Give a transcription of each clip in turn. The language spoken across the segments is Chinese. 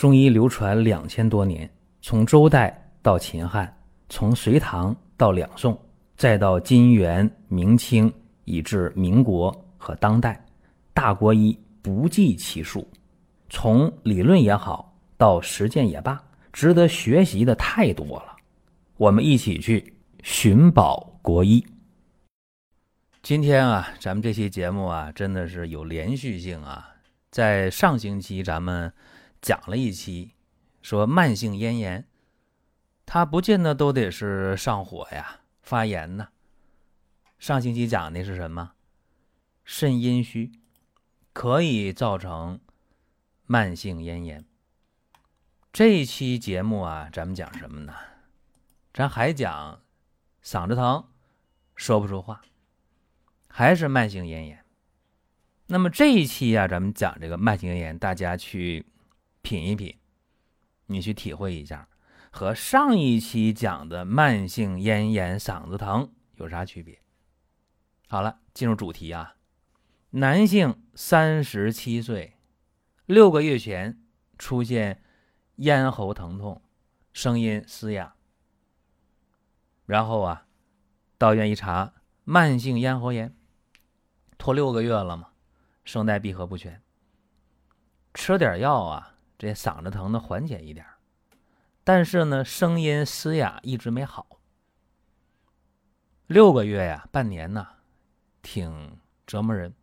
中医流传两千多年，从周代到秦汉，从隋唐到两宋，再到金元明清，以至民国和当代，大国医不计其数。从理论也好，到实践也罢，值得学习的太多了。我们一起去寻宝国医。今天啊，咱们这期节目啊，真的是有连续性啊。在上星期咱们。讲了一期，说慢性咽炎，它不见得都得是上火呀、发炎呢。上星期讲的是什么？肾阴虚可以造成慢性咽炎。这一期节目啊，咱们讲什么呢？咱还讲嗓子疼，说不出话，还是慢性咽炎。那么这一期啊，咱们讲这个慢性咽炎，大家去。品一品，你去体会一下，和上一期讲的慢性咽炎、嗓子疼有啥区别？好了，进入主题啊。男性三十七岁，六个月前出现咽喉疼痛，声音嘶哑，然后啊，到院一查，慢性咽喉炎，拖六个月了嘛，声带闭合不全，吃点药啊。这嗓子疼的缓解一点但是呢，声音嘶哑一直没好。六个月呀，半年呐，挺折磨人。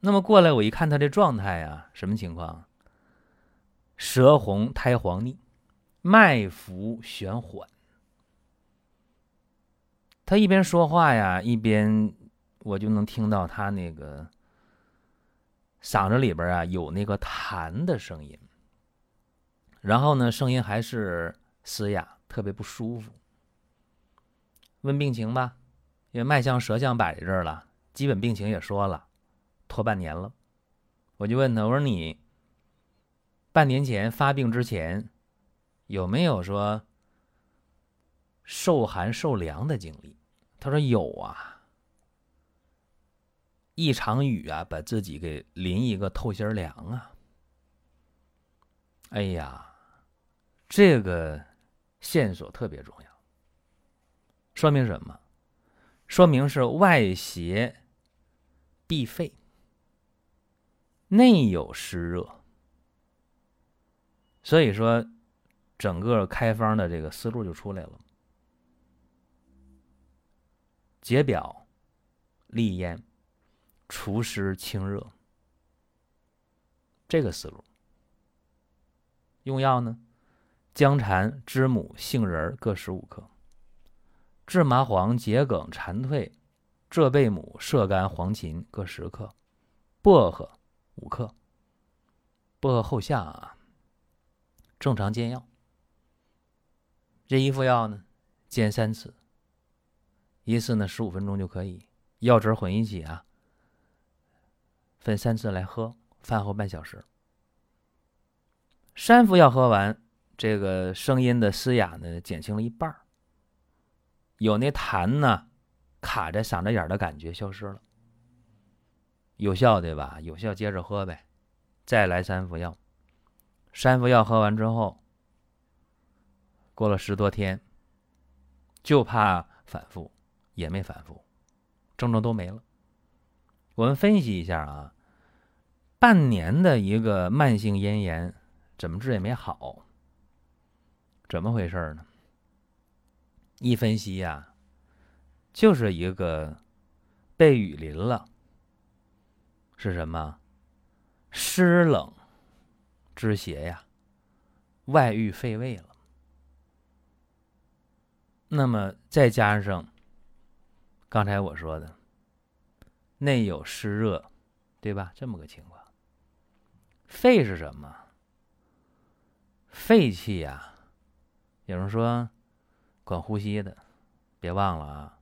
那么过来我一看他这状态啊，什么情况？舌红苔黄腻，脉浮弦缓。他一边说话呀，一边我就能听到他那个。嗓子里边啊有那个痰的声音，然后呢，声音还是嘶哑，特别不舒服。问病情吧，因为脉象、舌象摆在这儿了，基本病情也说了，拖半年了。我就问他，我说你半年前发病之前有没有说受寒受凉的经历？他说有啊。一场雨啊，把自己给淋一个透心凉啊！哎呀，这个线索特别重要，说明什么？说明是外邪闭肺，内有湿热。所以说，整个开方的这个思路就出来了：解表、利咽。除湿清热，这个思路。用药呢，姜蝉、知母、杏仁各十五克，制麻黄、桔梗、蝉蜕、浙贝母、射干、黄芩各十克，薄荷五克。薄荷后下啊，正常煎药。这一副药呢，煎三次，一次呢十五分钟就可以，药汁混一起啊。分三次来喝，饭后半小时。三副药喝完，这个声音的嘶哑呢减轻了一半有那痰呢卡在嗓子眼的感觉消失了，有效对吧？有效，接着喝呗，再来三副药。三副药喝完之后，过了十多天，就怕反复，也没反复，症状都没了。我们分析一下啊，半年的一个慢性咽炎，怎么治也没好，怎么回事呢？一分析呀，就是一个被雨淋了，是什么？湿冷之邪呀，外郁肺胃了。那么再加上刚才我说的。内有湿热，对吧？这么个情况。肺是什么？肺气呀，有人说管呼吸的，别忘了啊。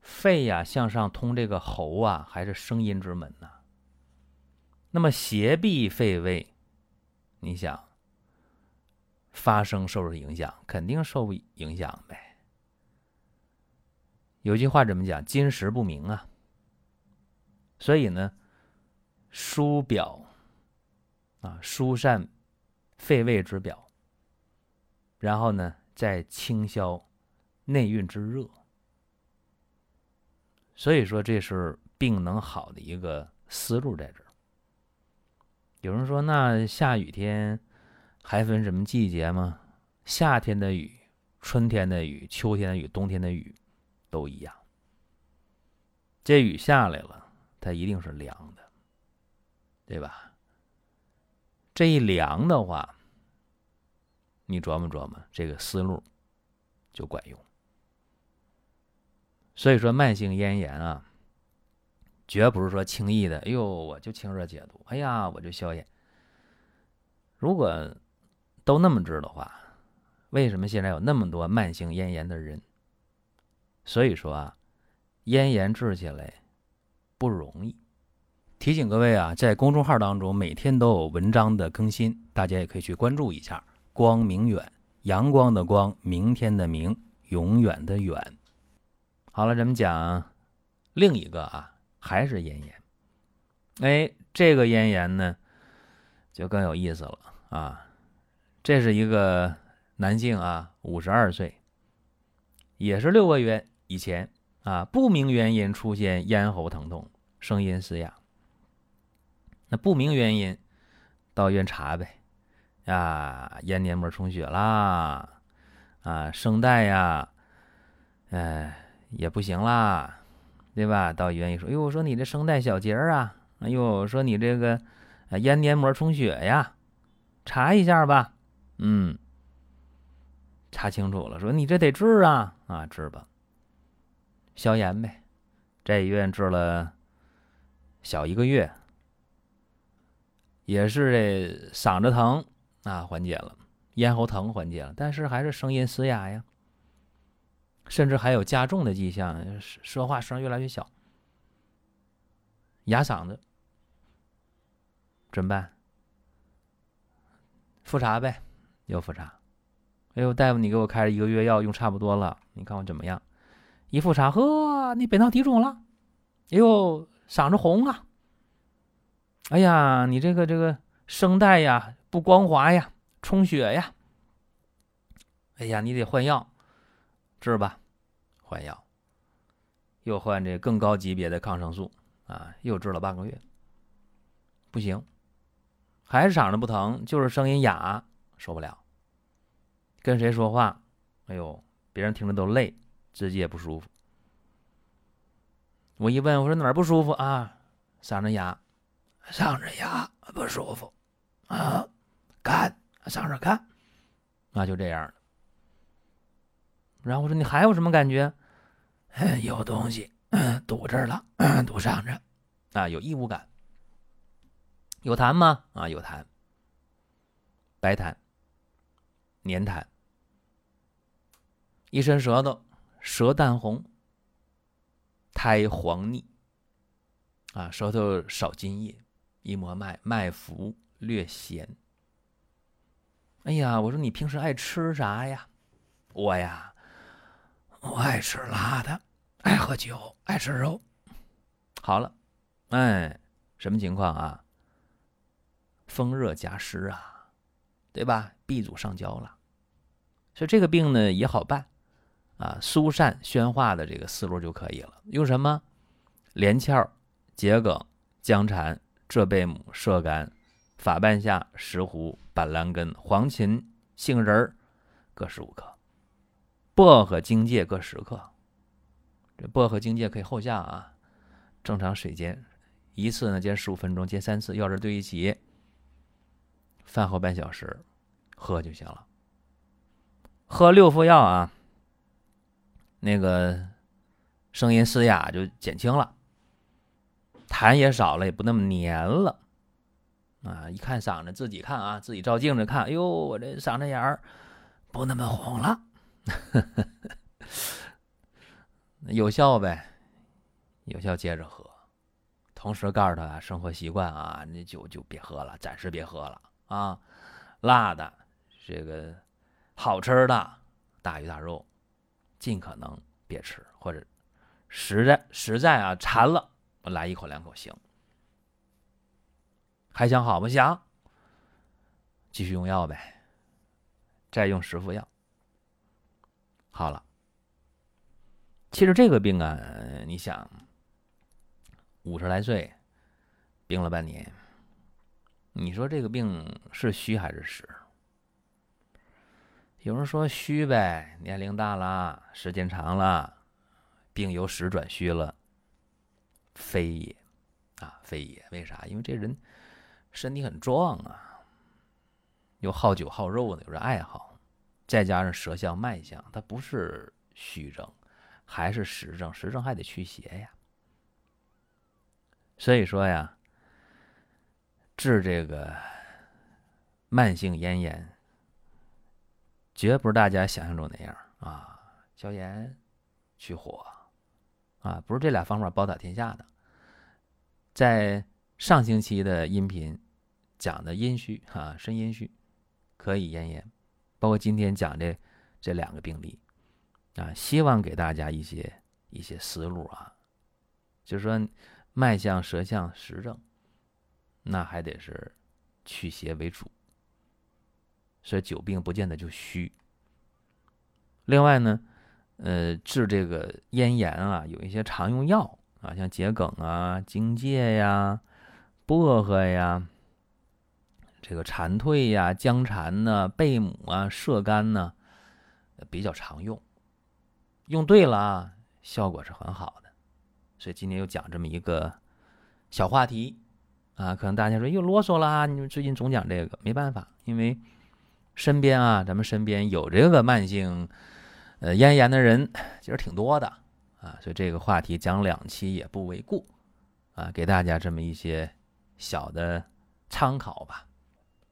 肺呀，向上通这个喉啊，还是声音之门呢。那么邪闭肺胃，你想发声受受影响，肯定受影响呗。有句话怎么讲？金石不明啊。所以呢，疏表啊，疏散肺胃之表，然后呢，再清消内蕴之热。所以说，这是病能好的一个思路在这儿。有人说，那下雨天还分什么季节吗？夏天的雨、春天的雨、秋天的雨、冬天的雨都一样。这雨下来了，它一定是凉的，对吧？这一凉的话，你琢磨琢磨，这个思路就管用。所以说，慢性咽炎啊。绝不是说轻易的，哎呦，我就清热解毒，哎呀，我就消炎。如果都那么治的话，为什么现在有那么多慢性咽炎的人？所以说啊，咽炎治起来不容易。提醒各位啊，在公众号当中每天都有文章的更新，大家也可以去关注一下。光明远，阳光的光，明天的明，永远的远。好了，咱们讲另一个啊。还是咽炎，哎，这个咽炎呢，就更有意思了啊！这是一个男性啊，五十二岁，也是六个月以前啊，不明原因出现咽喉疼痛、声音嘶哑。那不明原因，到医院查呗，啊，咽黏膜充血啦，啊，声带呀，哎，也不行啦。对吧？到医院一说，哎呦，我说你这声带小结儿啊，哎呦，说你这个咽黏膜充血呀，查一下吧。嗯，查清楚了，说你这得治啊，啊，治吧，消炎呗。在医院治了小一个月，也是这嗓子疼啊缓解了，咽喉疼缓解了，但是还是声音嘶哑呀。甚至还有加重的迹象，说话声越来越小，哑嗓子，怎么办？复查呗，又复查。哎呦，大夫，你给我开了一个月药，用差不多了，你看我怎么样？一复查，呵，你扁桃体肿了，哎呦，嗓子红啊！哎呀，你这个这个声带呀不光滑呀，充血呀！哎呀，你得换药。治吧，换药，又换这更高级别的抗生素啊，又治了半个月，不行，还是嗓子不疼，就是声音哑，受不了。跟谁说话，哎呦，别人听着都累，自己也不舒服。我一问，我说哪儿不舒服啊？嗓子哑，嗓子哑不舒服啊，干，嗓子干，那就这样了。然后我说你还有什么感觉？有东西堵这儿了，堵上着啊，有异物感。有痰吗？啊，有痰，白痰、黏痰，一伸舌头，舌淡红，苔黄腻，啊，舌头少津液，一摸脉，脉浮略咸。哎呀，我说你平时爱吃啥呀？我呀。我爱吃辣的，爱喝酒，爱吃肉。好了，哎，什么情况啊？风热加湿啊，对吧？B 组上焦了，所以这个病呢也好办啊，疏散宣化的这个思路就可以了。用什么？连翘、桔梗、姜蝉、浙贝母、射干、法半夏、石斛、板蓝根、黄芩、杏仁各十五克。薄荷、荆芥各十克，这薄荷、荆芥可以后下啊。正常水煎，一次呢煎十五分钟，煎三次，药汁兑一起，饭后半小时喝就行了。喝六副药啊，那个声音嘶哑就减轻了，痰也少了，也不那么黏了啊。一看嗓子，自己看啊，自己照镜子看，哎呦，我这嗓子眼儿不那么红了。呵呵，有效呗，有效接着喝，同时告诉他生活习惯啊，那酒就别喝了，暂时别喝了啊，辣的，这个好吃的大鱼大肉，尽可能别吃，或者实在实在啊馋了，我来一口两口行。还想好不？想，继续用药呗，再用十副药，好了。其实这个病啊，你想，五十来岁，病了半年，你说这个病是虚还是实？有人说虚呗，年龄大了，时间长了，病由实转虚了。非也，啊，非也。为啥？因为这人身体很壮啊，又好酒好肉的，有这爱好，再加上舌象脉象，它不是虚症，还是实症。实症还得驱邪呀。所以说呀，治这个慢性咽炎。绝不是大家想象中那样啊，消炎、去火啊，不是这俩方法包打天下的。在上星期的音频讲的阴虚啊，肾阴虚可以咽炎，包括今天讲的这两个病例啊，希望给大家一些一些思路啊，就是说脉象、舌象实证，那还得是驱邪为主。所以久病不见得就虚。另外呢，呃，治这个咽炎啊，有一些常用药啊，像桔梗啊、荆芥呀、薄荷呀、这个蝉蜕呀、姜蝉呢、贝母啊、射干呢，比较常用。用对了啊，效果是很好的。所以今天又讲这么一个小话题啊，可能大家说又啰嗦了啊，你们最近总讲这个，没办法，因为。身边啊，咱们身边有这个慢性呃咽炎的人，其实挺多的啊，所以这个话题讲两期也不为过啊，给大家这么一些小的参考吧。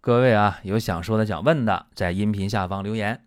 各位啊，有想说的、想问的，在音频下方留言。